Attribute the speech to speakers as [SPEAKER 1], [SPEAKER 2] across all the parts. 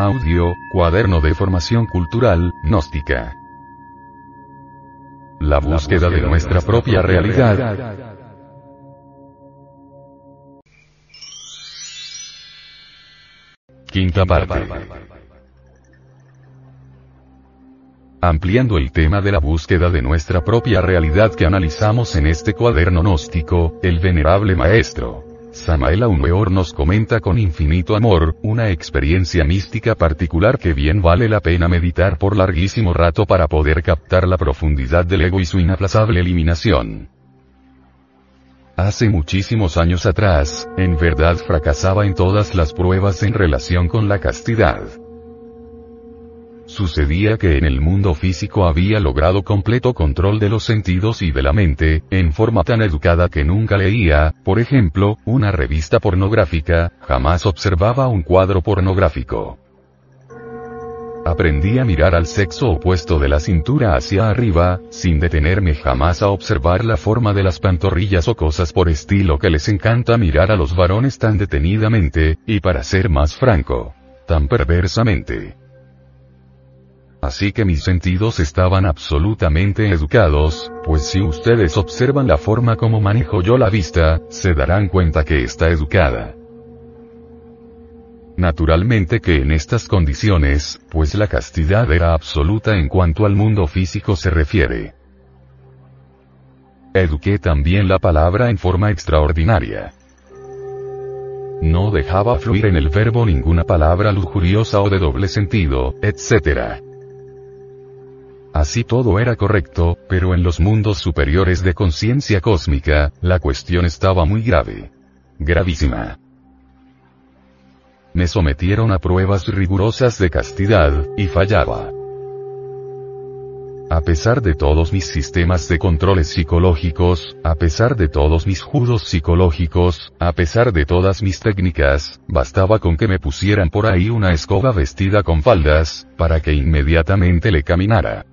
[SPEAKER 1] Audio, cuaderno de formación cultural, gnóstica. La búsqueda de nuestra propia realidad. Quinta parte. Ampliando el tema de la búsqueda de nuestra propia realidad que analizamos en este cuaderno gnóstico, el venerable maestro, Samael Aumeor nos comenta con infinito amor, una experiencia mística particular que bien vale la pena meditar por larguísimo rato para poder captar la profundidad del ego y su inaplazable eliminación. Hace muchísimos años atrás, en verdad fracasaba en todas las pruebas en relación con la castidad. Sucedía que en el mundo físico había logrado completo control de los sentidos y de la mente, en forma tan educada que nunca leía, por ejemplo, una revista pornográfica, jamás observaba un cuadro pornográfico. Aprendí a mirar al sexo opuesto de la cintura hacia arriba, sin detenerme jamás a observar la forma de las pantorrillas o cosas por estilo que les encanta mirar a los varones tan detenidamente, y para ser más franco, tan perversamente. Así que mis sentidos estaban absolutamente educados, pues si ustedes observan la forma como manejo yo la vista, se darán cuenta que está educada. Naturalmente que en estas condiciones, pues la castidad era absoluta en cuanto al mundo físico se refiere. Eduqué también la palabra en forma extraordinaria. No dejaba fluir en el verbo ninguna palabra lujuriosa o de doble sentido, etc. Así todo era correcto, pero en los mundos superiores de conciencia cósmica, la cuestión estaba muy grave. Gravísima. Me sometieron a pruebas rigurosas de castidad, y fallaba. A pesar de todos mis sistemas de controles psicológicos, a pesar de todos mis judos psicológicos, a pesar de todas mis técnicas, bastaba con que me pusieran por ahí una escoba vestida con faldas, para que inmediatamente le caminara.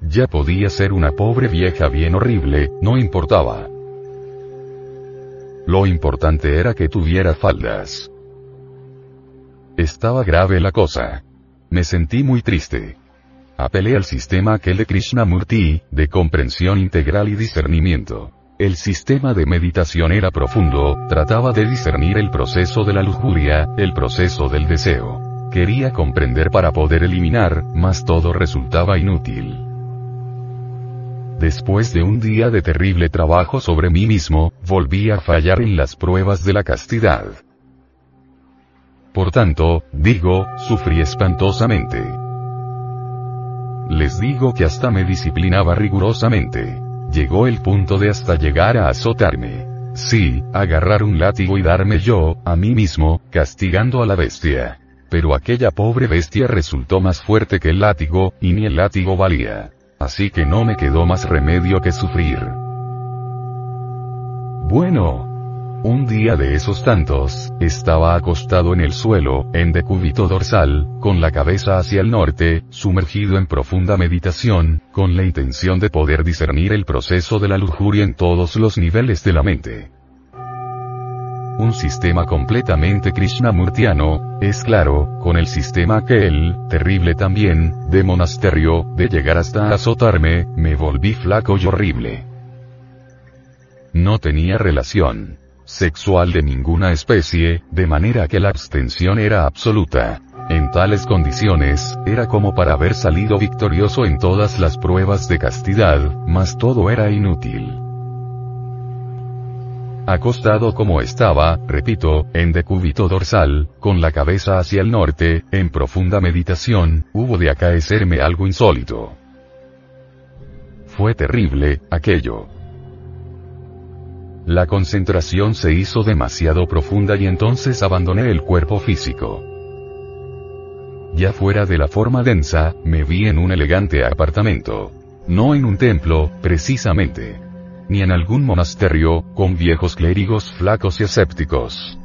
[SPEAKER 1] Ya podía ser una pobre vieja bien horrible, no importaba. Lo importante era que tuviera faldas. Estaba grave la cosa. Me sentí muy triste. Apelé al sistema aquel de Krishnamurti, de comprensión integral y discernimiento. El sistema de meditación era profundo, trataba de discernir el proceso de la lujuria, el proceso del deseo. Quería comprender para poder eliminar, mas todo resultaba inútil. Después de un día de terrible trabajo sobre mí mismo, volví a fallar en las pruebas de la castidad. Por tanto, digo, sufrí espantosamente. Les digo que hasta me disciplinaba rigurosamente. Llegó el punto de hasta llegar a azotarme. Sí, agarrar un látigo y darme yo, a mí mismo, castigando a la bestia. Pero aquella pobre bestia resultó más fuerte que el látigo, y ni el látigo valía. Así que no me quedó más remedio que sufrir. Bueno. Un día de esos tantos, estaba acostado en el suelo, en decúbito dorsal, con la cabeza hacia el norte, sumergido en profunda meditación, con la intención de poder discernir el proceso de la lujuria en todos los niveles de la mente un sistema completamente krishnamurtiano, es claro, con el sistema que él, terrible también, de monasterio, de llegar hasta azotarme, me volví flaco y horrible. No tenía relación sexual de ninguna especie, de manera que la abstención era absoluta. En tales condiciones, era como para haber salido victorioso en todas las pruebas de castidad, mas todo era inútil. Acostado como estaba, repito, en decúbito dorsal, con la cabeza hacia el norte, en profunda meditación, hubo de acaecerme algo insólito. Fue terrible, aquello. La concentración se hizo demasiado profunda y entonces abandoné el cuerpo físico. Ya fuera de la forma densa, me vi en un elegante apartamento. No en un templo, precisamente ni en algún monasterio, con viejos clérigos flacos y escépticos.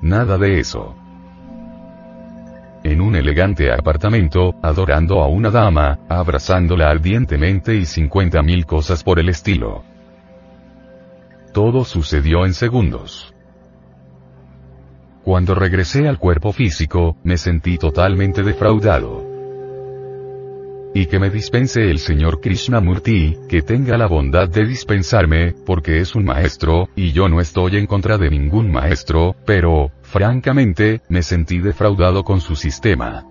[SPEAKER 1] Nada de eso. En un elegante apartamento, adorando a una dama, abrazándola ardientemente y cincuenta mil cosas por el estilo. Todo sucedió en segundos. Cuando regresé al cuerpo físico, me sentí totalmente defraudado. Y que me dispense el señor Krishnamurti, que tenga la bondad de dispensarme, porque es un maestro, y yo no estoy en contra de ningún maestro, pero, francamente, me sentí defraudado con su sistema.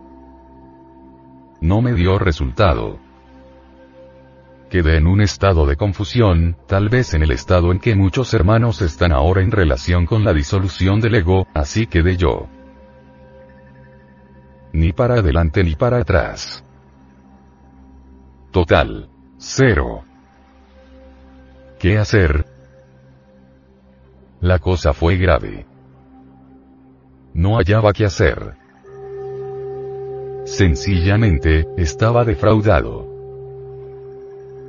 [SPEAKER 1] No me dio resultado. Quedé en un estado de confusión, tal vez en el estado en que muchos hermanos están ahora en relación con la disolución del ego, así quedé yo. Ni para adelante ni para atrás. Total. Cero. ¿Qué hacer? La cosa fue grave. No hallaba qué hacer. Sencillamente, estaba defraudado.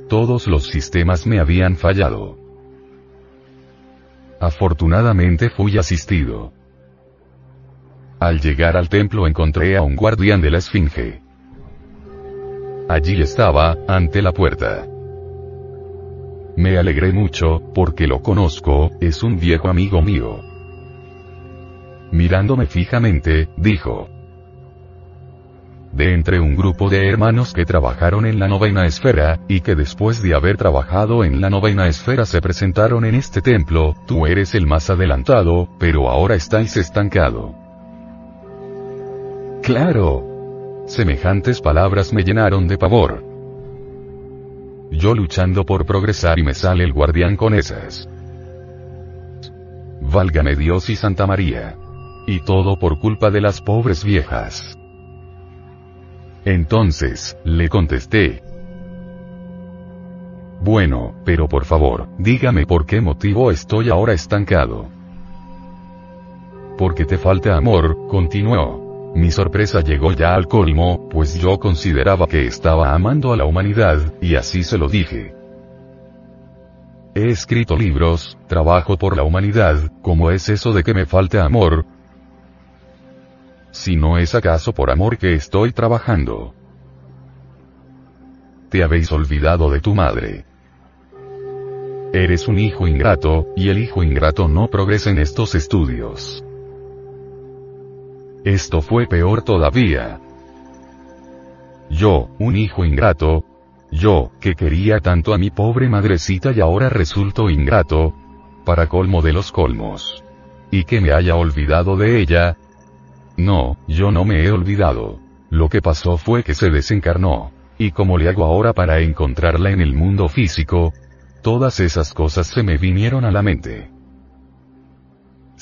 [SPEAKER 1] Todos los sistemas me habían fallado. Afortunadamente fui asistido. Al llegar al templo encontré a un guardián de la Esfinge. Allí estaba, ante la puerta. Me alegré mucho, porque lo conozco, es un viejo amigo mío. Mirándome fijamente, dijo. De entre un grupo de hermanos que trabajaron en la novena esfera, y que después de haber trabajado en la novena esfera se presentaron en este templo, tú eres el más adelantado, pero ahora estáis estancado. Claro, Semejantes palabras me llenaron de pavor. Yo luchando por progresar y me sale el guardián con esas. Válgame Dios y Santa María. Y todo por culpa de las pobres viejas. Entonces, le contesté. Bueno, pero por favor, dígame por qué motivo estoy ahora estancado. Porque te falta amor, continuó. Mi sorpresa llegó ya al colmo, pues yo consideraba que estaba amando a la humanidad, y así se lo dije. He escrito libros, trabajo por la humanidad, ¿cómo es eso de que me falte amor? Si no es acaso por amor que estoy trabajando. Te habéis olvidado de tu madre. Eres un hijo ingrato, y el hijo ingrato no progresa en estos estudios. Esto fue peor todavía. Yo, un hijo ingrato, yo, que quería tanto a mi pobre madrecita y ahora resulto ingrato, para colmo de los colmos. Y que me haya olvidado de ella. No, yo no me he olvidado. Lo que pasó fue que se desencarnó. Y como le hago ahora para encontrarla en el mundo físico, todas esas cosas se me vinieron a la mente.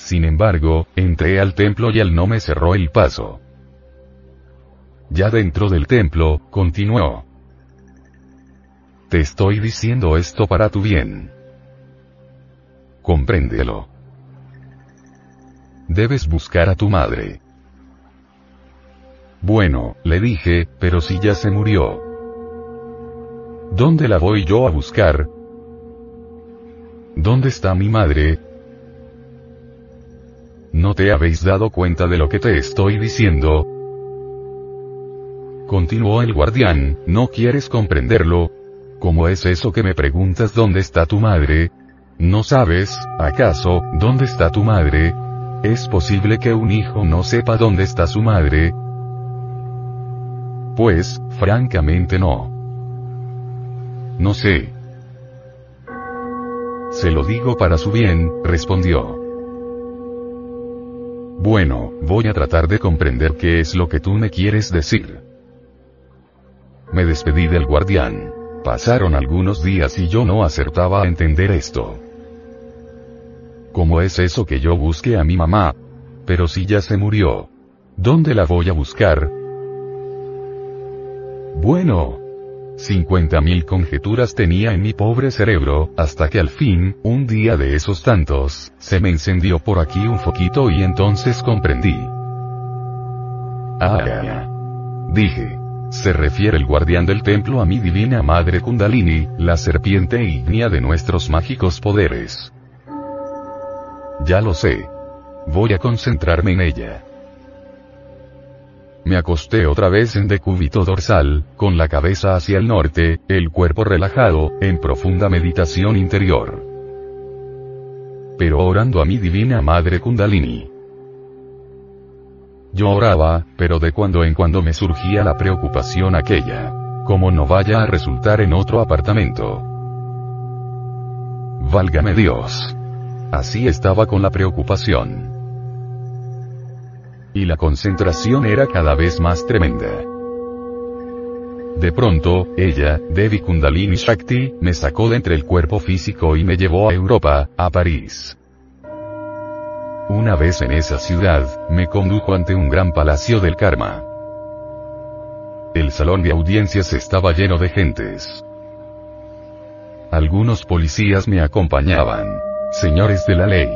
[SPEAKER 1] Sin embargo, entré al templo y él no me cerró el paso. Ya dentro del templo, continuó. Te estoy diciendo esto para tu bien. Compréndelo. Debes buscar a tu madre. Bueno, le dije, pero si ya se murió. ¿Dónde la voy yo a buscar? ¿Dónde está mi madre? ¿No te habéis dado cuenta de lo que te estoy diciendo? Continuó el guardián, ¿no quieres comprenderlo? ¿Cómo es eso que me preguntas dónde está tu madre? ¿No sabes, acaso, dónde está tu madre? ¿Es posible que un hijo no sepa dónde está su madre? Pues, francamente no. No sé. Se lo digo para su bien, respondió. Bueno, voy a tratar de comprender qué es lo que tú me quieres decir. Me despedí del guardián. Pasaron algunos días y yo no acertaba a entender esto. ¿Cómo es eso que yo busque a mi mamá? Pero si ya se murió. ¿Dónde la voy a buscar? Bueno, 50.000 conjeturas tenía en mi pobre cerebro, hasta que al fin, un día de esos tantos, se me encendió por aquí un foquito y entonces comprendí. Ah, dije. Se refiere el guardián del templo a mi divina madre Kundalini, la serpiente ígnea de nuestros mágicos poderes. Ya lo sé. Voy a concentrarme en ella. Me acosté otra vez en decúbito dorsal, con la cabeza hacia el norte, el cuerpo relajado, en profunda meditación interior. Pero orando a mi divina madre Kundalini. Yo oraba, pero de cuando en cuando me surgía la preocupación aquella. Como no vaya a resultar en otro apartamento. Válgame Dios. Así estaba con la preocupación. Y la concentración era cada vez más tremenda. De pronto, ella, Devi Kundalini Shakti, me sacó de entre el cuerpo físico y me llevó a Europa, a París. Una vez en esa ciudad, me condujo ante un gran palacio del karma. El salón de audiencias estaba lleno de gentes. Algunos policías me acompañaban. Señores de la ley.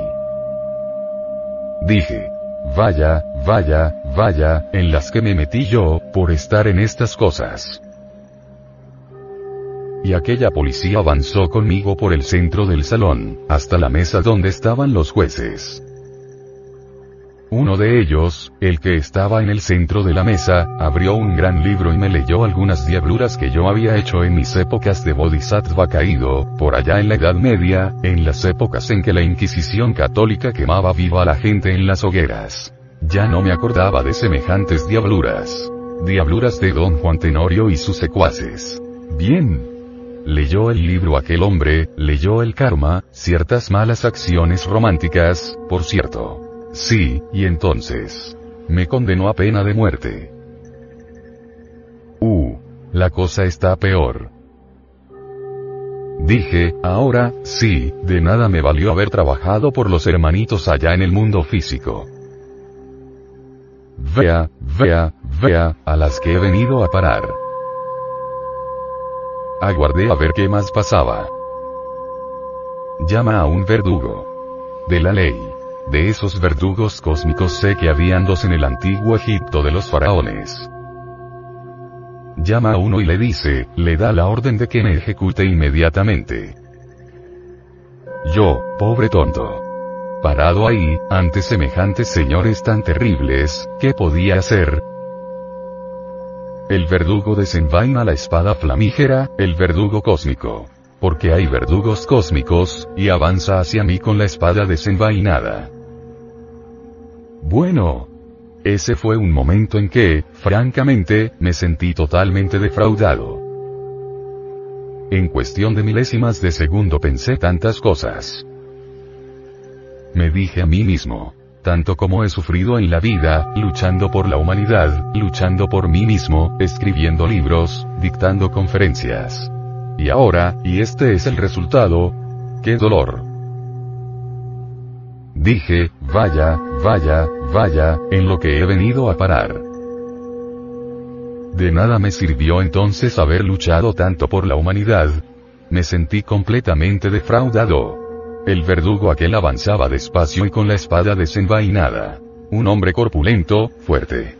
[SPEAKER 1] Dije. Vaya, vaya, vaya, en las que me metí yo, por estar en estas cosas. Y aquella policía avanzó conmigo por el centro del salón, hasta la mesa donde estaban los jueces. Uno de ellos, el que estaba en el centro de la mesa, abrió un gran libro y me leyó algunas diabluras que yo había hecho en mis épocas de bodhisattva caído, por allá en la Edad Media, en las épocas en que la Inquisición católica quemaba viva a la gente en las hogueras. Ya no me acordaba de semejantes diabluras. Diabluras de don Juan Tenorio y sus secuaces. Bien. Leyó el libro aquel hombre, leyó el karma, ciertas malas acciones románticas, por cierto. Sí, y entonces. Me condenó a pena de muerte. Uh. La cosa está peor. Dije, ahora, sí, de nada me valió haber trabajado por los hermanitos allá en el mundo físico. Vea, vea, vea, a las que he venido a parar. Aguardé a ver qué más pasaba. Llama a un verdugo. De la ley. De esos verdugos cósmicos sé que habían dos en el antiguo Egipto de los faraones. Llama a uno y le dice, le da la orden de que me ejecute inmediatamente. Yo, pobre tonto. Parado ahí, ante semejantes señores tan terribles, ¿qué podía hacer? El verdugo desenvaina la espada flamígera, el verdugo cósmico. Porque hay verdugos cósmicos, y avanza hacia mí con la espada desenvainada. Bueno. Ese fue un momento en que, francamente, me sentí totalmente defraudado. En cuestión de milésimas de segundo pensé tantas cosas. Me dije a mí mismo, tanto como he sufrido en la vida, luchando por la humanidad, luchando por mí mismo, escribiendo libros, dictando conferencias. Y ahora, y este es el resultado, qué dolor. Dije, vaya, vaya, vaya, en lo que he venido a parar. De nada me sirvió entonces haber luchado tanto por la humanidad. Me sentí completamente defraudado. El verdugo aquel avanzaba despacio y con la espada desenvainada. Un hombre corpulento, fuerte.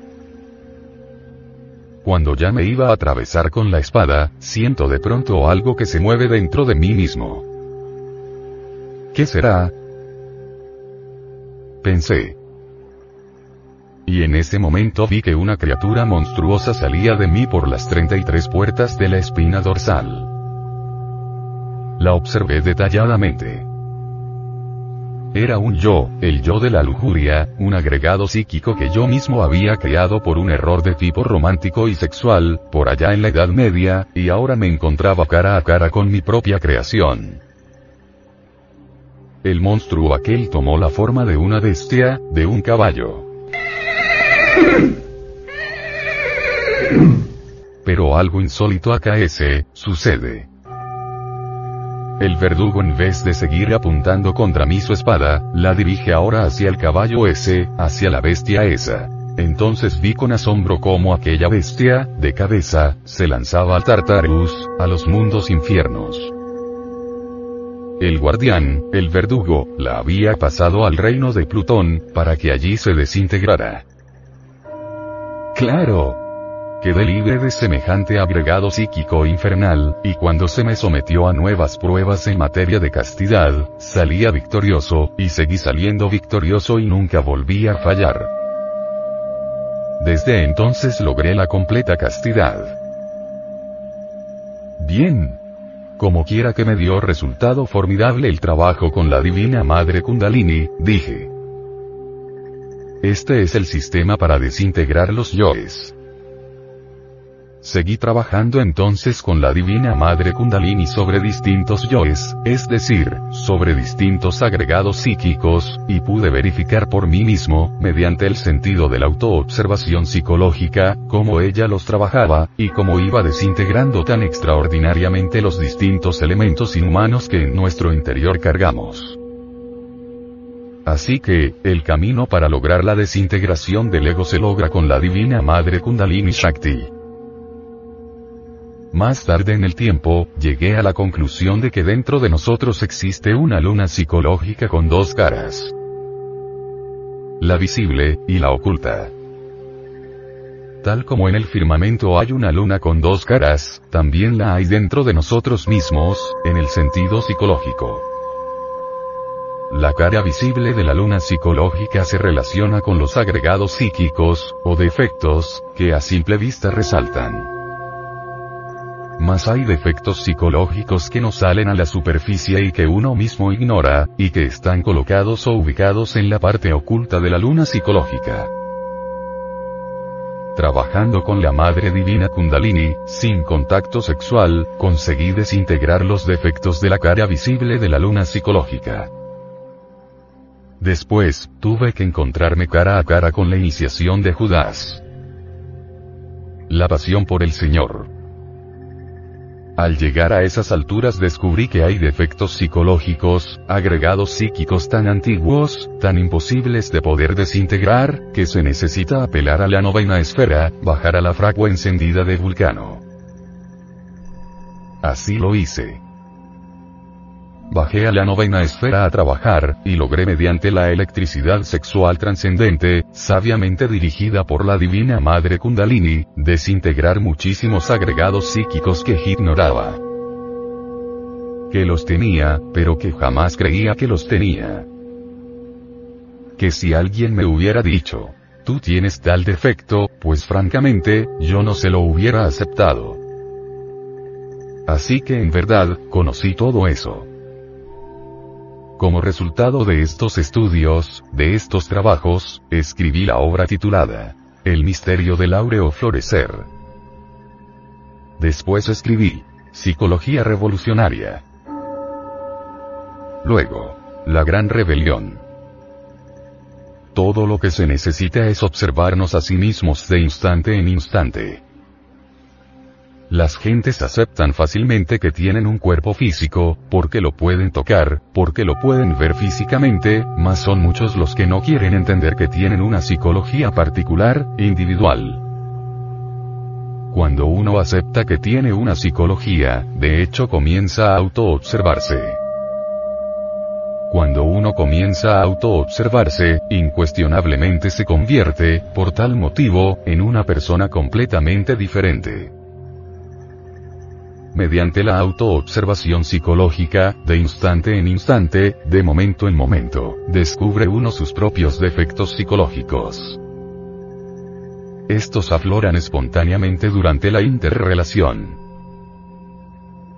[SPEAKER 1] Cuando ya me iba a atravesar con la espada, siento de pronto algo que se mueve dentro de mí mismo. ¿Qué será? Pensé. Y en ese momento vi que una criatura monstruosa salía de mí por las 33 puertas de la espina dorsal. La observé detalladamente. Era un yo, el yo de la lujuria, un agregado psíquico que yo mismo había creado por un error de tipo romántico y sexual, por allá en la Edad Media, y ahora me encontraba cara a cara con mi propia creación. El monstruo aquel tomó la forma de una bestia, de un caballo. Pero algo insólito acaece, sucede. El verdugo en vez de seguir apuntando contra mí su espada, la dirige ahora hacia el caballo ese, hacia la bestia esa. Entonces vi con asombro cómo aquella bestia, de cabeza, se lanzaba al Tartarus, a los mundos infiernos. El guardián, el verdugo, la había pasado al reino de Plutón, para que allí se desintegrara. Claro. Quedé libre de semejante agregado psíquico infernal, y cuando se me sometió a nuevas pruebas en materia de castidad, salía victorioso, y seguí saliendo victorioso y nunca volví a fallar. Desde entonces logré la completa castidad. Bien, como quiera que me dio resultado formidable el trabajo con la Divina Madre Kundalini, dije. Este es el sistema para desintegrar los yoes. Seguí trabajando entonces con la Divina Madre Kundalini sobre distintos yoes, es decir, sobre distintos agregados psíquicos, y pude verificar por mí mismo, mediante el sentido de la autoobservación psicológica, cómo ella los trabajaba, y cómo iba desintegrando tan extraordinariamente los distintos elementos inhumanos que en nuestro interior cargamos. Así que, el camino para lograr la desintegración del ego se logra con la Divina Madre Kundalini Shakti. Más tarde en el tiempo, llegué a la conclusión de que dentro de nosotros existe una luna psicológica con dos caras. La visible, y la oculta. Tal como en el firmamento hay una luna con dos caras, también la hay dentro de nosotros mismos, en el sentido psicológico. La cara visible de la luna psicológica se relaciona con los agregados psíquicos, o defectos, que a simple vista resaltan. Mas hay defectos psicológicos que no salen a la superficie y que uno mismo ignora, y que están colocados o ubicados en la parte oculta de la luna psicológica. Trabajando con la Madre Divina Kundalini, sin contacto sexual, conseguí desintegrar los defectos de la cara visible de la luna psicológica. Después, tuve que encontrarme cara a cara con la iniciación de Judas. La pasión por el Señor. Al llegar a esas alturas descubrí que hay defectos psicológicos, agregados psíquicos tan antiguos, tan imposibles de poder desintegrar, que se necesita apelar a la novena esfera, bajar a la fragua encendida de Vulcano. Así lo hice. Bajé a la novena esfera a trabajar, y logré mediante la electricidad sexual trascendente, sabiamente dirigida por la Divina Madre Kundalini, desintegrar muchísimos agregados psíquicos que ignoraba. Que los tenía, pero que jamás creía que los tenía. Que si alguien me hubiera dicho, tú tienes tal defecto, pues francamente, yo no se lo hubiera aceptado. Así que en verdad, conocí todo eso. Como resultado de estos estudios, de estos trabajos, escribí la obra titulada El misterio del áureo florecer. Después escribí Psicología revolucionaria. Luego, La gran rebelión. Todo lo que se necesita es observarnos a sí mismos de instante en instante. Las gentes aceptan fácilmente que tienen un cuerpo físico, porque lo pueden tocar, porque lo pueden ver físicamente, mas son muchos los que no quieren entender que tienen una psicología particular, individual. Cuando uno acepta que tiene una psicología, de hecho comienza a autoobservarse. Cuando uno comienza a autoobservarse, incuestionablemente se convierte, por tal motivo, en una persona completamente diferente mediante la autoobservación psicológica, de instante en instante, de momento en momento, descubre uno sus propios defectos psicológicos. Estos afloran espontáneamente durante la interrelación.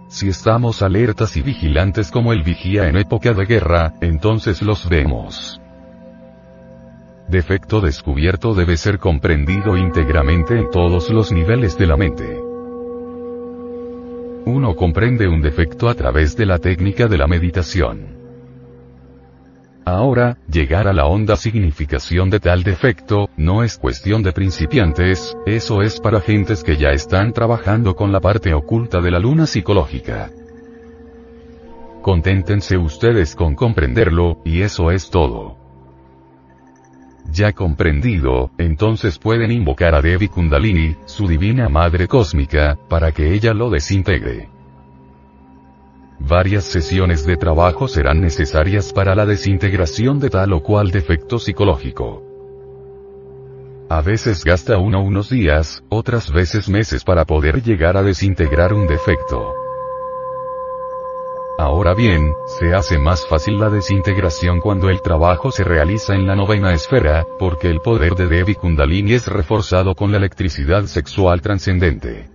[SPEAKER 1] Si estamos alertas y vigilantes como el vigía en época de guerra, entonces los vemos. Defecto descubierto debe ser comprendido íntegramente en todos los niveles de la mente uno comprende un defecto a través de la técnica de la meditación. Ahora, llegar a la honda significación de tal defecto, no es cuestión de principiantes, eso es para gentes que ya están trabajando con la parte oculta de la luna psicológica. Conténtense ustedes con comprenderlo, y eso es todo. Ya comprendido, entonces pueden invocar a Devi Kundalini, su divina madre cósmica, para que ella lo desintegre. Varias sesiones de trabajo serán necesarias para la desintegración de tal o cual defecto psicológico. A veces gasta uno unos días, otras veces meses para poder llegar a desintegrar un defecto. Ahora bien, se hace más fácil la desintegración cuando el trabajo se realiza en la novena esfera, porque el poder de Devi Kundalini es reforzado con la electricidad sexual trascendente.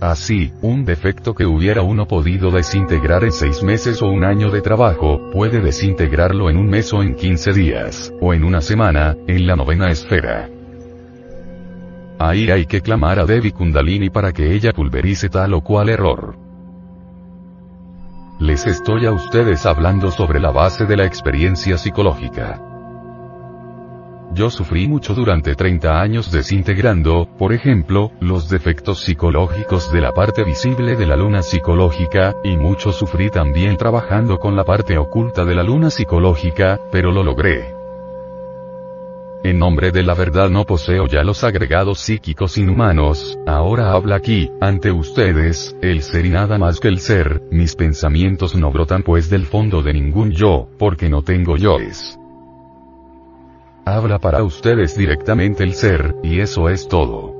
[SPEAKER 1] Así, un defecto que hubiera uno podido desintegrar en seis meses o un año de trabajo, puede desintegrarlo en un mes o en 15 días, o en una semana, en la novena esfera. Ahí hay que clamar a Devi Kundalini para que ella pulverice tal o cual error. Les estoy a ustedes hablando sobre la base de la experiencia psicológica. Yo sufrí mucho durante 30 años desintegrando, por ejemplo, los defectos psicológicos de la parte visible de la luna psicológica, y mucho sufrí también trabajando con la parte oculta de la luna psicológica, pero lo logré. En nombre de la verdad no poseo ya los agregados psíquicos inhumanos, ahora habla aquí, ante ustedes, el ser y nada más que el ser, mis pensamientos no brotan pues del fondo de ningún yo, porque no tengo yoes. Habla para ustedes directamente el ser, y eso es todo.